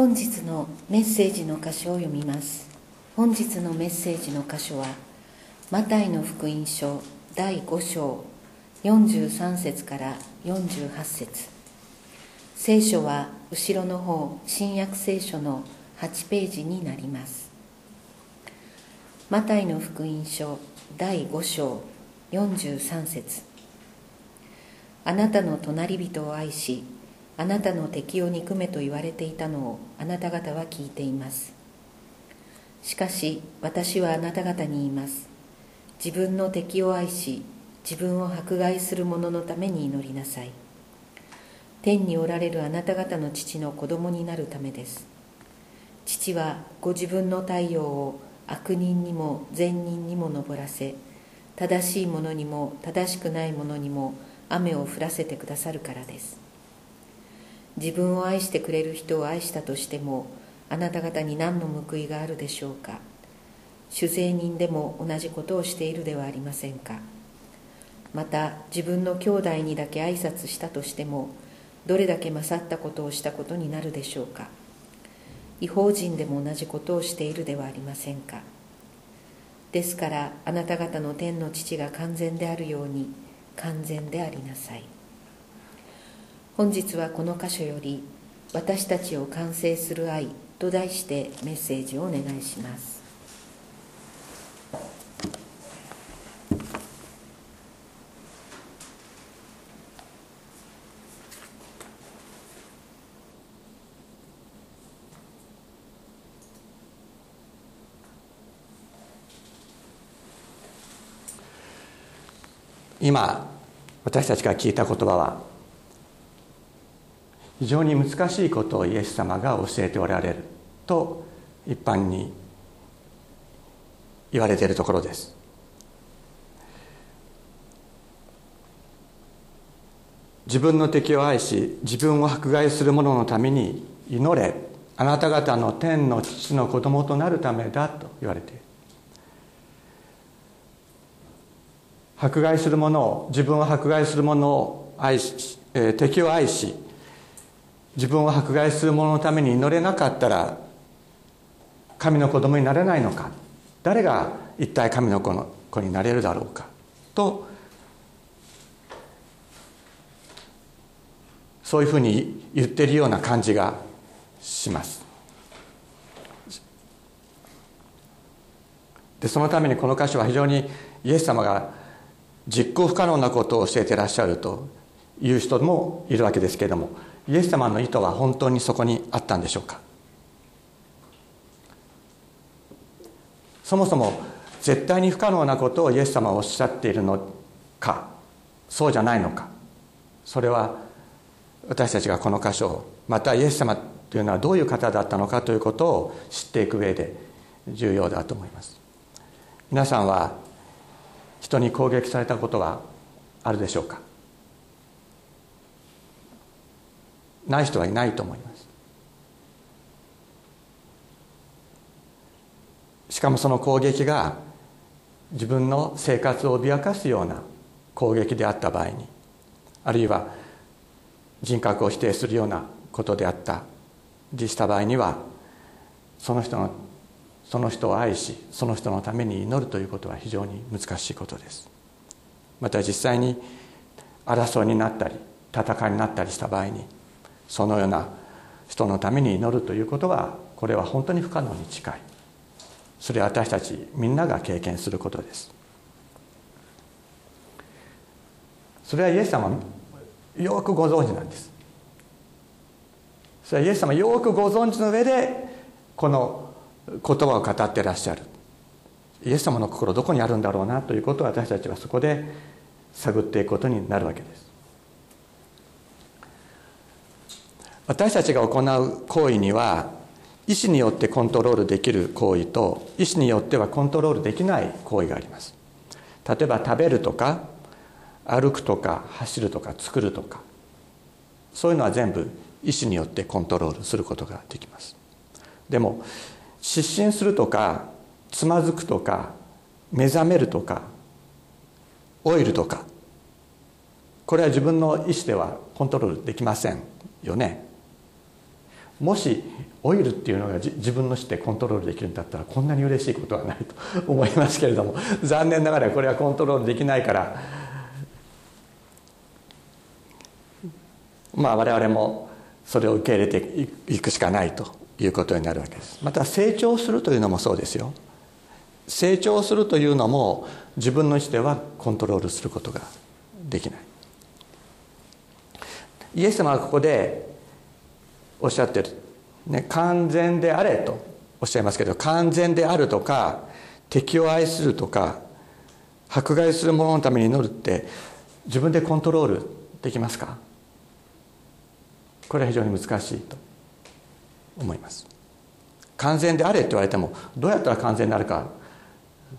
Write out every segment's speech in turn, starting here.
本日のメッセージの箇所を読みます。本日のメッセージの箇所はマタイの福音書第5章43節から48節。聖書は後ろの方新約聖書の8ページになります。マタイの福音書第5章43節。あなたの隣人を愛しあなたの敵を憎めと言われていたのをあなた方は聞いています。しかし私はあなた方に言います。自分の敵を愛し自分を迫害する者のために祈りなさい。天におられるあなた方の父の子供になるためです。父はご自分の太陽を悪人にも善人にも昇らせ正しい者にも正しくない者にも雨を降らせてくださるからです。自分を愛してくれる人を愛したとしてもあなた方に何の報いがあるでしょうか？酒税人でも同じことをしているではありませんか？また自分の兄弟にだけ挨拶したとしてもどれだけ勝ったことをしたことになるでしょうか？違法人でも同じことをしているではありませんか？ですからあなた方の天の父が完全であるように完全でありなさい。本日はこの箇所より「私たちを完成する愛」と題してメッセージをお願いします。今私たちが聞いた言葉は非常に難しいことをイエス様が教えておられると一般に言われているところです。自分の敵を愛し自分を迫害する者のために祈れ。あなた方の天の父の子供となるためだと言われている。迫害する者を自分を迫害する者を愛し、え、敵を愛し自分を迫害する者のために祈れなかったら神の子供になれないのか。誰が一体神の子の子になれるだろうか。とそういうふうに言ってるような感じがします。でそのためにこの箇所は非常にイエス様が実行不可能なことを教えてらっしゃるという人もいるわけですけれどもイエス様の意図は本当にそこにあったんでしょうか？そもそも絶対に不可能なことをイエス様はおっしゃっているのか？そうじゃないのか？それは私たちがこの箇所をまたイエス様というのはどういう方だったのかということを知っていく上で重要だと思います。皆さんは人に攻撃されたことはあるでしょうか？ない人はいないと思います。しかもその攻撃が自分の生活を脅かすような攻撃であった場合にあるいは人格を否定するようなことであったりした場合にはその人のその人を愛しその人のために祈るということは非常に難しいことです。また実際に争いになったり戦いになったりした場合にそのような人のために祈るということはこれは本当に不可能に近い。それは私たちみんなが経験することです。それはイエス様よくご存知なんです。それはイエス様よくご存知の上でこの言葉を語ってらっしゃる。イエス様の心どこにあるんだろうなということを私たちはそこで探っていくことになるわけです。私たちが行う行為には意思によってコントロールできる行為と意思によってはコントロールできない行為があります。例えば食べるとか歩くとか走るとか作るとかそういうのは全部意思によってコントロールすることができます。でも失神するとかつまずくとか目覚めるとか老いるとかこれは自分の意思ではコントロールできませんよね。もしオイルっていうのが自分のしてコントロールできるんだったらこんなに嬉しいことはないと思いますけれども 残念ながらこれはコントロールできないから。まあ我々もそれを受け入れていくしかないということになるわけです。また成長するというのもそうですよ。成長するというのも自分の意思ではコントロールすることができない。イエス様はここでおっしゃってる、ね、完全であれとおっしゃいますけど完全であるとか敵を愛するとか迫害する者のために祈るって自分でコントロールできますか？これは非常に難しいと思います。完全であれって言われてもどうやったら完全になるか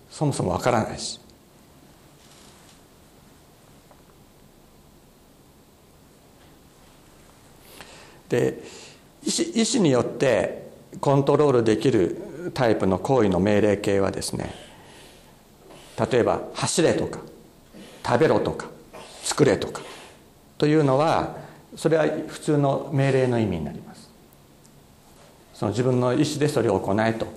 そもそもわからないし。で意思意思によってコントロールできるタイプの行為の命令形はですね例えば「走れ」とか「食べろ」とか「作れ」とかというのはそれは普通の命令の意味になります。その自分の意思でそれを行えと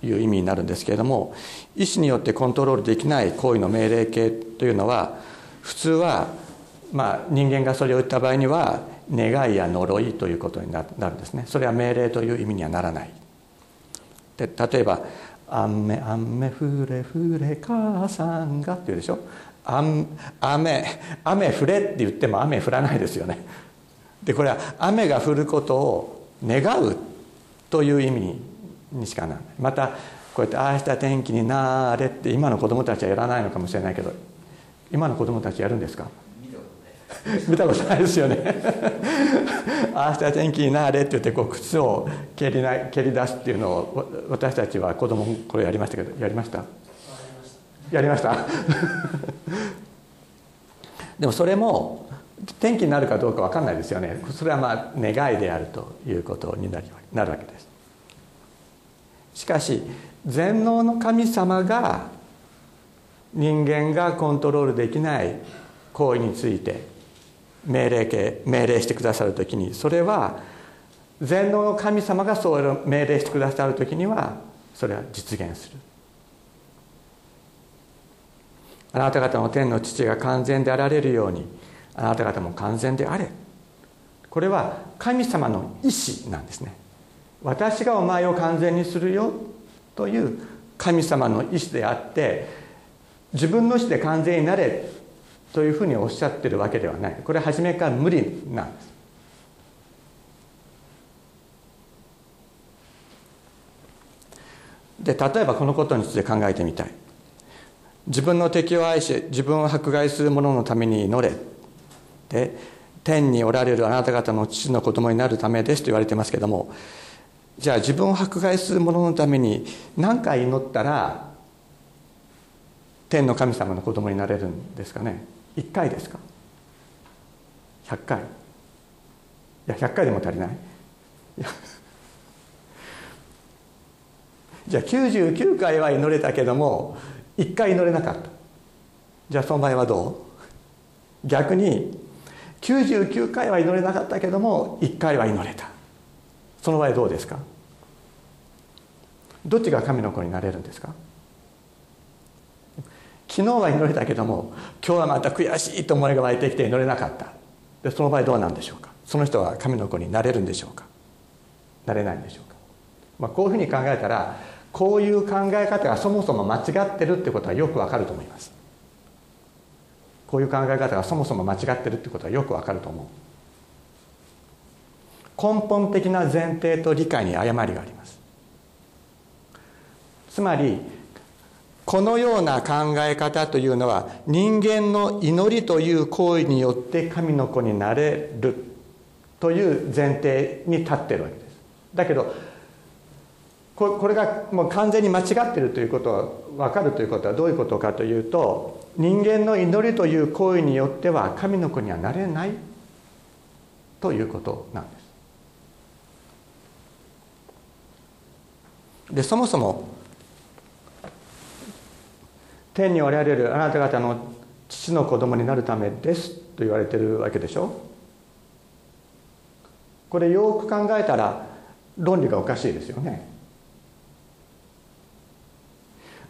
いう意味になるんですけれども意思によってコントロールできない行為の命令形というのは普通はまあ人間がそれを言った場合には願いや呪いということになるんですね。それは命令という意味にはならない。で例えば「雨雨降れ降れ母さんが」って言うでしょ？雨雨降れって言っても雨降らないですよね。でこれは雨が降ることを願うという意味にしかならない。またこうやって「ああした天気になれ」って今の子供たちはやらないのかもしれないけど今の子供たちやるんですか？見たことないですよね。ああした天気になれって言ってこう靴を蹴りな蹴り出すっていうのを私たちは子供これやりましたけどやりました？やりました。でもそれも天気になるかどうか分かんないですよね。それはまあ願いであるということになるなるわけです。しかし全能の神様が人間がコントロールできない行為について命令形命令してくださる時にそれは全能の神様がそう命令してくださる時にはそれは実現する。あなた方の天の父が完全であられるようにあなた方も完全であれ。これは神様の意志なんですね。私がお前を完全にするよという神様の意志であって自分の意志で完全になれというふうにおっしゃってるわけではない。これ初めから無理なんです。で例えばこのことについて考えてみたい。自分の敵を愛し自分を迫害する者のために祈れで天におられるあなた方の父の子供になるためですと言われてますけどもじゃあ自分を迫害する者のために何回祈ったら天の神様の子供になれるんですかね？1回ですか？100回。いや100回でも足りない。じゃあ99回は祈れたけども1回祈れなかった。じゃあその場合はどう？逆に99回は祈れなかったけども1回は祈れた。その場合どうですか？どっちが神の子になれるんですか？昨日は祈れたけども今日はまた悔しいと思いが湧いてきて祈れなかった。でその場合どうなんでしょうか？その人は神の子になれるんでしょうか？なれないんでしょうか、まあ、こういうふうに考えたらこういう考え方がそもそも間違ってるってことはよくわかると思います。こういう考え方がそもそも間違ってるってことはよくわかると思う。根本的な前提と理解に誤りがあります。つまりこのような考え方というのは人間の祈りという行為によって神の子になれるという前提に立ってるわけです。だけどこれがもう完全に間違ってるということは分かるということはどういうことかというと人間の祈りという行為によっては神の子にはなれないということなんです。でそもそも天におられるあなた方の父の子供になるためですと言われてるわけでしょ。これよく考えたら論理がおかしいですよね。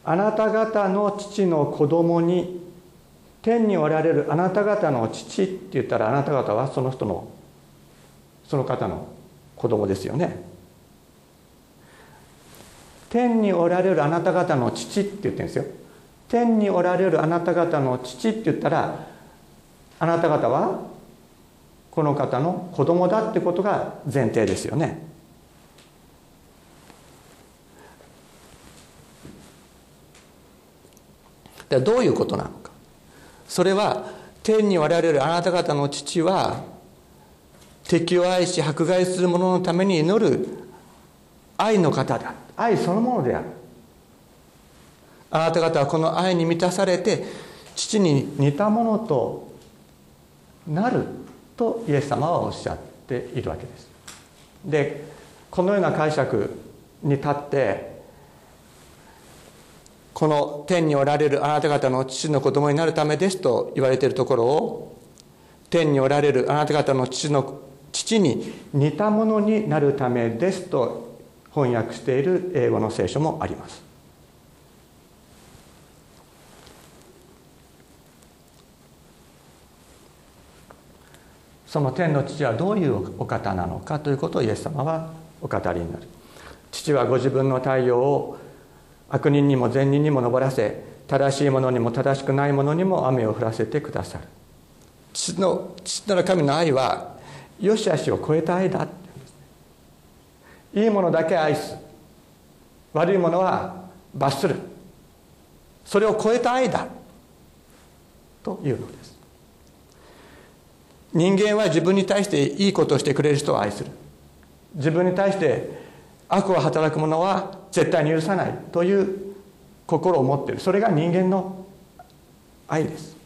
あなた方の父の子供に天におられるあなた方の父って言ったらあなた方はその人のその方の子供ですよね。天におられるあなた方の父って言ってるんですよ。天におられるあなた方の父って言ったらあなた方はこの方の子供だってことが前提ですよね。でどういうことなのか。それは天におられるあなた方の父は敵を愛し迫害する者のために祈る愛の方だ。愛そのものであるあなた方はこの愛に満たされて父に似たものとなるとイエス様はおっしゃっているわけです。でこのような解釈に立ってこの天におられるあなた方の父の子供になるためですと言われているところを天におられるあなた方の父の父に似たものになるためですと翻訳している英語の聖書もあります。その天の父はどういうお方なのかということをイエス様はお語りになる。父はご自分の太陽を悪人にも善人にも昇らせ正しいものにも正しくないものにも雨を降らせてくださる。父の父なる神の愛は良し悪しを超えた愛だ。いいものだけ愛す。悪いものは罰する。それを超えた愛だ。というのです。人間は自分に対していいことをしてくれる人を愛する。自分に対して悪を働く者は絶対に許さないという心を持っている。それが人間の愛です。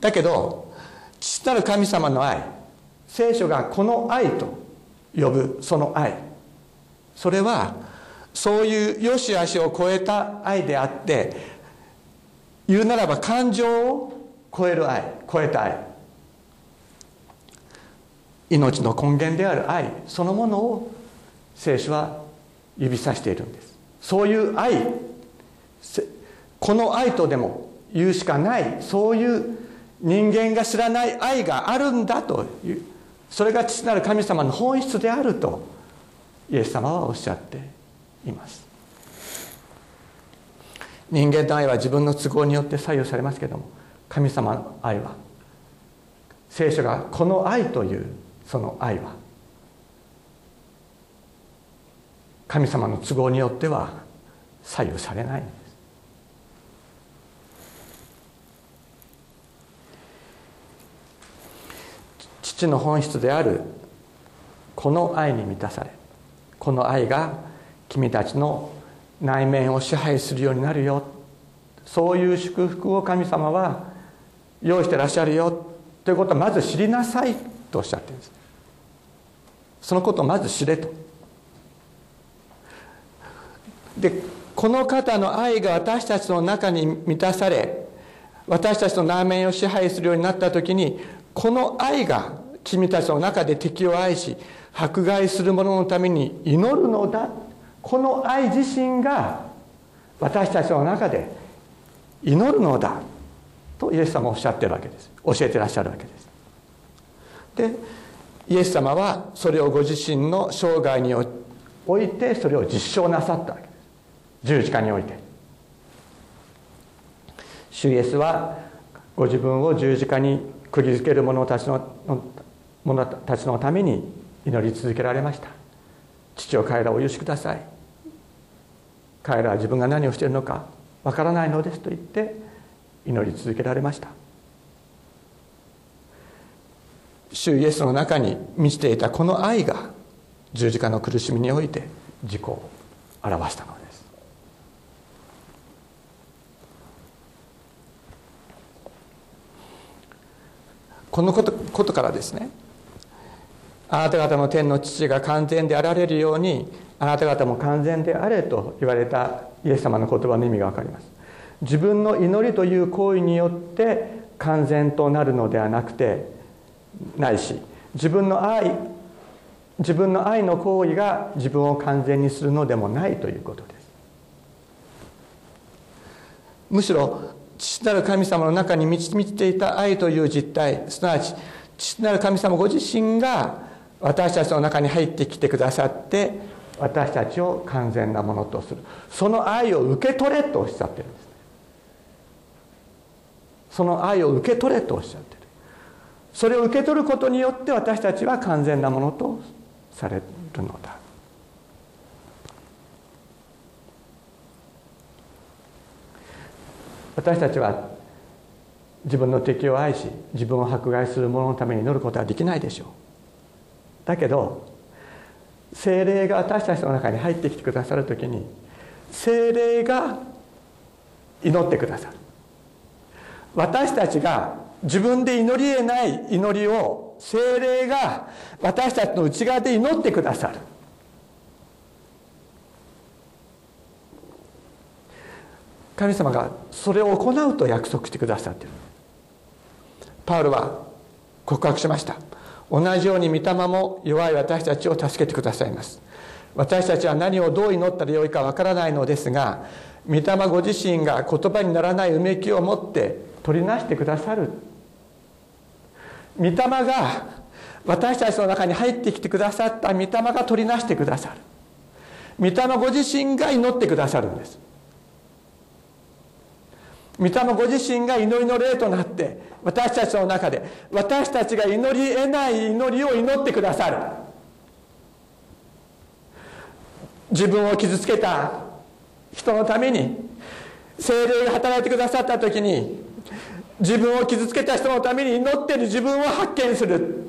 だけど父なる神様の愛聖書がこの愛と呼ぶその愛それはそういう良し悪しを超えた愛であって言うならば感情を超える愛超えた愛。命の根源である愛そのものを聖書は指さしているんです。そういう愛この愛とでも言うしかないそういう人間が知らない愛があるんだというそれが父なる神様の本質であるとイエス様はおっしゃっています。人間の愛は自分の都合によって左右されますけども神様の愛は聖書がこの愛というその愛は。神様の都合によっては左右されない。んです父の本質であるこの愛に満たされこの愛が君たちの内面を支配するようになるよ。そういう祝福を神様は用意してらっしゃるよ。ということをまず知りなさいとおっしゃってるんです。そのことをまず知れと。でこの方の愛が私たちの中に満たされ私たちの内面を支配するようになった時にこの愛が君たちの中で敵を愛し迫害する者のために祈るのだ。この愛自身が私たちの中で祈るのだ。とイエス様はおっしゃってるわけです。教えてらっしゃるわけです。でイエス様はそれをご自身の生涯においてそれを実証なさったわけです。十字架において。主イエスはご自分を十字架に釘付ける者たちの者たちのために祈り続けられました。父を彼らをお許しください。彼らは自分が何をしているのかわからないのですと言って祈り続けられました。主イエスの中に満ちていたこの愛が十字架の苦しみにおいて自己を表したのです。このことことからですねあなた方の天の父が完全であられるようにあなた方も完全であれと言われたイエス様の言葉の意味が分かります。自分の祈りという行為によって完全となるのではなくてないし自分の愛自分の愛の行為が自分を完全にするのでもないということです。むしろ父なる神様の中に満ち満ちていた愛という実態すなわち父なる神様ご自身が私たちの中に入ってきてくださって私たちを完全なものとする。その愛を受け取れとおっしゃってるんですその愛を受け取れとおっしゃってる。それを受け取ることによって私たちは完全なものとされるのだ。私たちは自分の敵を愛し自分を迫害する者のために祈ることはできないでしょう。だけど精霊が私たちの中に入ってきてくださる時に精霊が祈ってくださる。私たちが自分で祈り得ない祈りを精霊が私たちの内側で祈ってくださる。神様がそれを行うと約束してくださっている。パウルは告白しました。同じように御霊も弱い私たちを助けてくださいます。私たちは何をどう祈ったらよいかわからないのですが御霊ご自身が言葉にならないうめきを持って取りなしてくださる。御霊が私たちの中に入ってきてくださった御霊が取りなしてくださる。御霊ご自身が祈ってくださるんです。御霊ご自身が祈りの霊となって私たちの中で私たちが祈り得ない祈りを祈ってくださる。自分を傷つけた人のために精霊が働いてくださった時に自分を傷つけた人のために祈っている自分を発見する。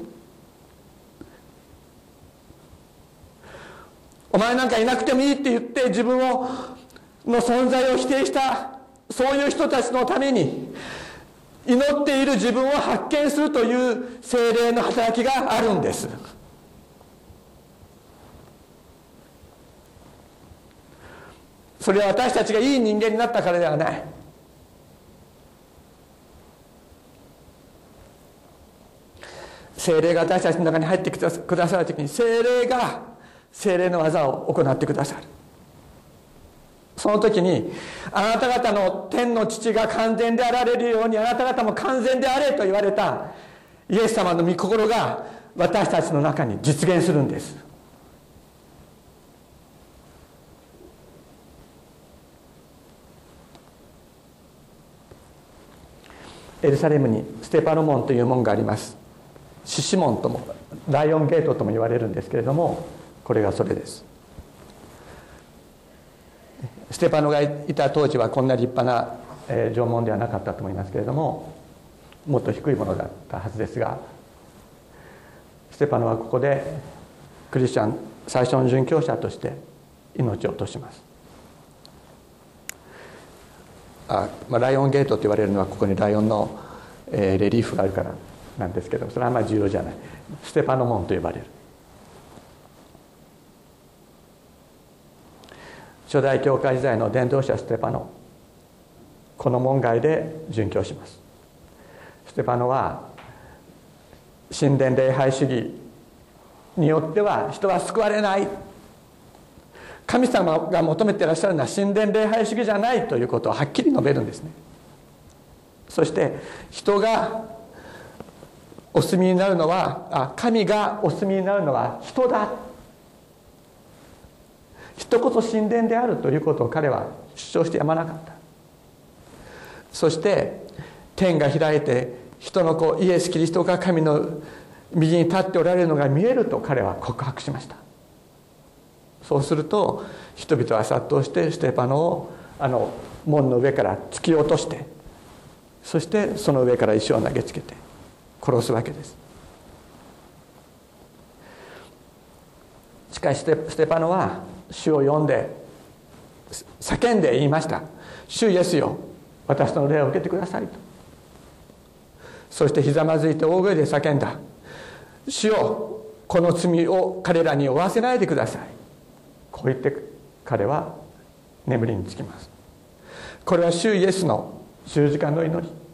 お前なんかいなくてもいいって言って自分をの存在を否定したそういう人たちのために祈っている自分を発見するという精霊の働きがあるんです。それは私たちがいい人間になったからではない。精霊が私たちの中に入ってくださる時に精霊が精霊の技を行ってくださる。その時にあなた方の天の父が完全であられるようにあなた方も完全であれと言われたイエス様の御心が私たちの中に実現するんです。エルサレムにステパノ門という門があります。獅子門ともライオンゲートとも言われるんですけれどもこれがそれです。ステパノがいた当時はこんな立派な、えー、縄文ではなかったと思いますけれどももっと低いものだったはずですがステパノはここでクリスチャン最初の殉教者として命を落とします。あ、まあ、ライオンゲートと言われるのはここにライオンの、えー、レリーフがあるからなんですけどそれはあんまり重要じゃない。ステパノ門と呼ばれる。初代教会時代の伝道者ステパノ。この門外で殉教します。ステパノは神殿礼拝主義によっては人は救われない。神様が求めてらっしゃるのは神殿礼拝主義じゃないということをはっきり述べるんですね。そして人がお住みになるのはあ神がお住みになるのは人だ。人こそ神殿であるということを彼は主張してやまなかった。そして天が開いて人の子イエス・キリストが神の右に立っておられるのが見えると彼は告白しました。そうすると人々は殺到してステパノをあの門の上から突き落としてそしてその上から石を投げつけて殺すわけです。しかしステパノは主を呼んで叫んで言いました「主イエスよ私の霊を受けてください」と。そしてひざまずいて大声で叫んだ「主よこの罪を彼らに負わせないでください」こう言って彼は眠りにつきます。これは主イエスの十字架の祈り。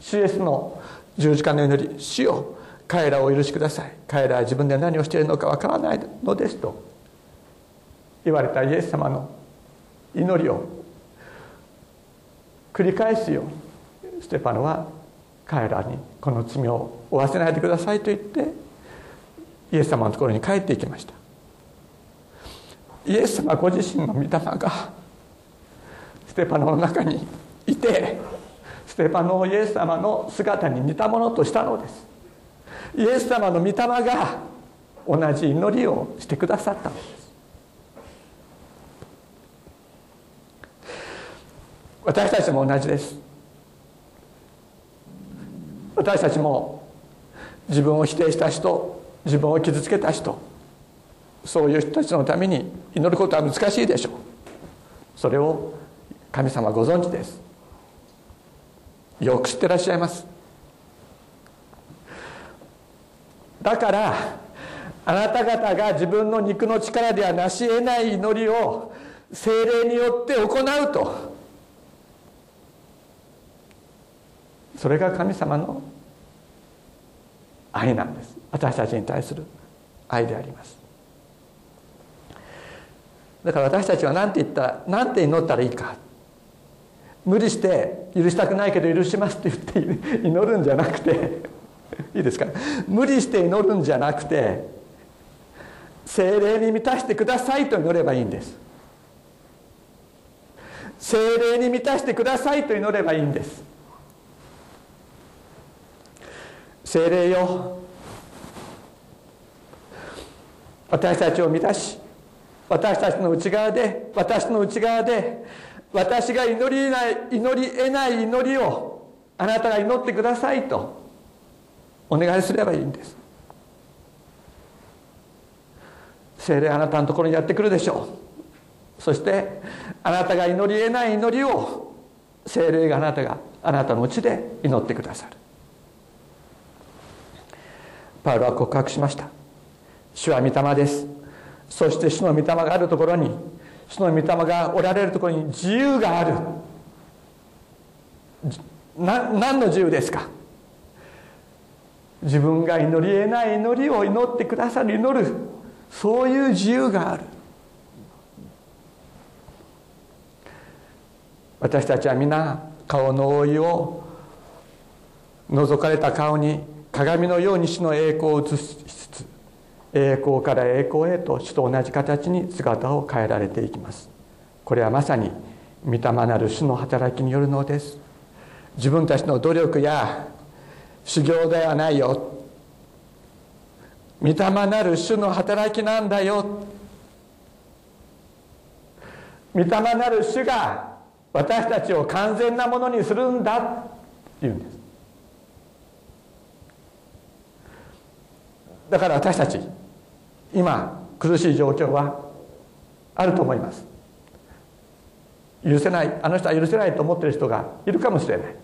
主イエスの十字架の祈り主よ彼らを許しください。彼らは自分で何をしているのかわからないのですと。言われたイエス様の祈りを繰り返すよ。うにステパノは彼らにこの罪を負わせないでくださいと言ってイエス様のところに帰っていきました。イエス様ご自身の御霊がステパノの中にいてステパノをイエス様の姿に似たものとしたのです。イエス様の御霊が同じ祈りをしてくださったのです。私たちも同じです。私たちも自分を否定した人自分を傷つけた人そういう人たちのために祈ることは難しいでしょう。それを神様ご存知です。よく知ってらっしゃいます。だからあなた方が自分の肉の力ではなし得ない祈りを精霊によって行うと。それが神様の愛なんです。私たちに対する愛であります。だから私たちは何て言ったら何て祈ったらいいか。無理して許したくないけど許しますって言って祈るんじゃなくて いいですか？無理して祈るんじゃなくて精霊に満たしてくださいと祈ればいいんです。精霊に満たしてくださいと祈ればいいんです。精霊よ私たちを満たし私たちの内側で私の内側で私が祈りない祈り得ない祈りをあなたが祈ってくださいとお願いすればいいんです。精霊あなたのところにやってくるでしょう。そしてあなたが祈り得ない祈りを精霊があなたがあなたのうちで祈ってくださる。パウロは告白しました。主は御霊です。そして主の御霊があるところに主の御霊がおられるところに自由がある。な何の自由ですか？自分が祈り得ない祈りを祈ってくださる祈る。そういう自由がある。私たちは皆顔の覆いを覗かれた顔に鏡のように主の栄光を映し栄光から栄光へと主と同じ形に姿を変えられていきます。これはまさに御霊なる主の働きによるのです。自分たちの努力や修行ではないよ。御霊なる主の働きなんだよ。御霊なる主が私たちを完全なものにするんだ。って言うんです。だから私たち今苦しい状況はあると思います。許せないあの人は許せないと思ってる人がいるかもしれない。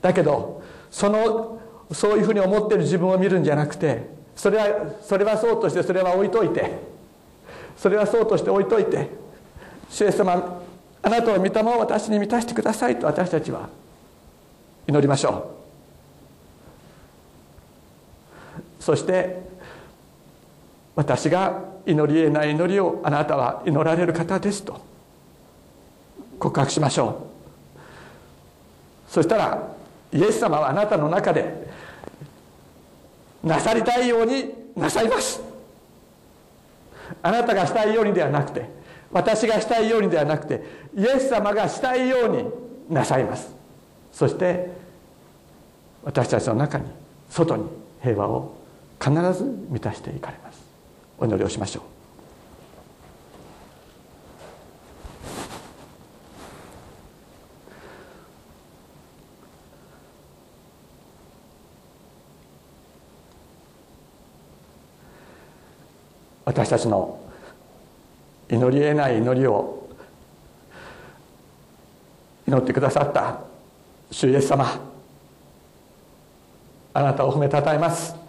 だけどそのそういうふうに思ってる自分を見るんじゃなくてそれはそれはそうとしてそれは置いといてそれはそうとして置いといて主イエス様あなたの御霊を私に満たしてくださいと私たちは祈りましょう。そして私が祈り得ない祈りをあなたは祈られる方ですと告白しましょう。そしたらイエス様はあなたの中でなさりたいようになさいます。あなたがしたいようにではなくて私がしたいようにではなくてイエス様がしたいようになさいます。そして私たちの中に外に平和を必ず満たしていかれます。お祈りをしましょう。私たちの祈り得ない祈りを祈ってくださった主イエス様あなたを褒めたたえます。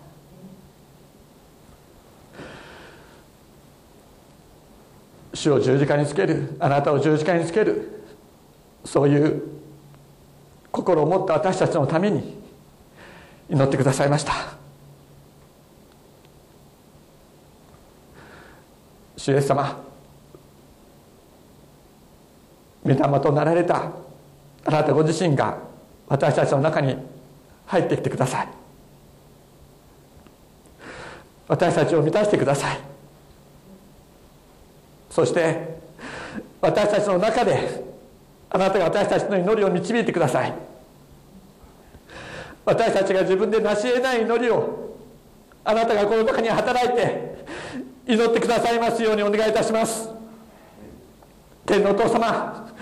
主を十字架につける。あなたを十字架につける。そういう心を持った私たちのために祈ってくださいました。主イエス様源となられたあなたご自身が私たちの中に入ってきてください。私たちを満たしてください。そして私たちの中であなたが私たちの祈りを導いてください。私たちが自分で成し得ない祈りをあなたがこの中に働いて祈ってくださいますようにお願いいたします。天のお父様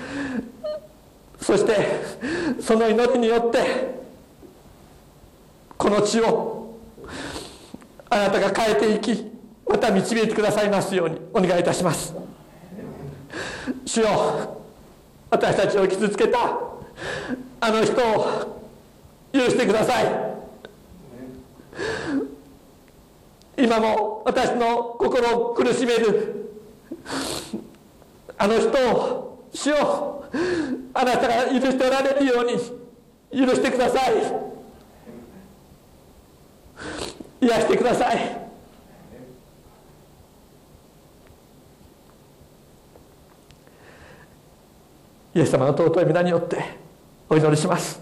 そしてその祈りによってこの地をあなたが変えていきまた導いてくださいますようにお願いいたします。主よ私たちを傷つけたあの人を許してください。今も私の心を苦しめるあの人を主をあなたが許しておられるように許してください。癒してください。イエス様の尊い皆によってお祈りします。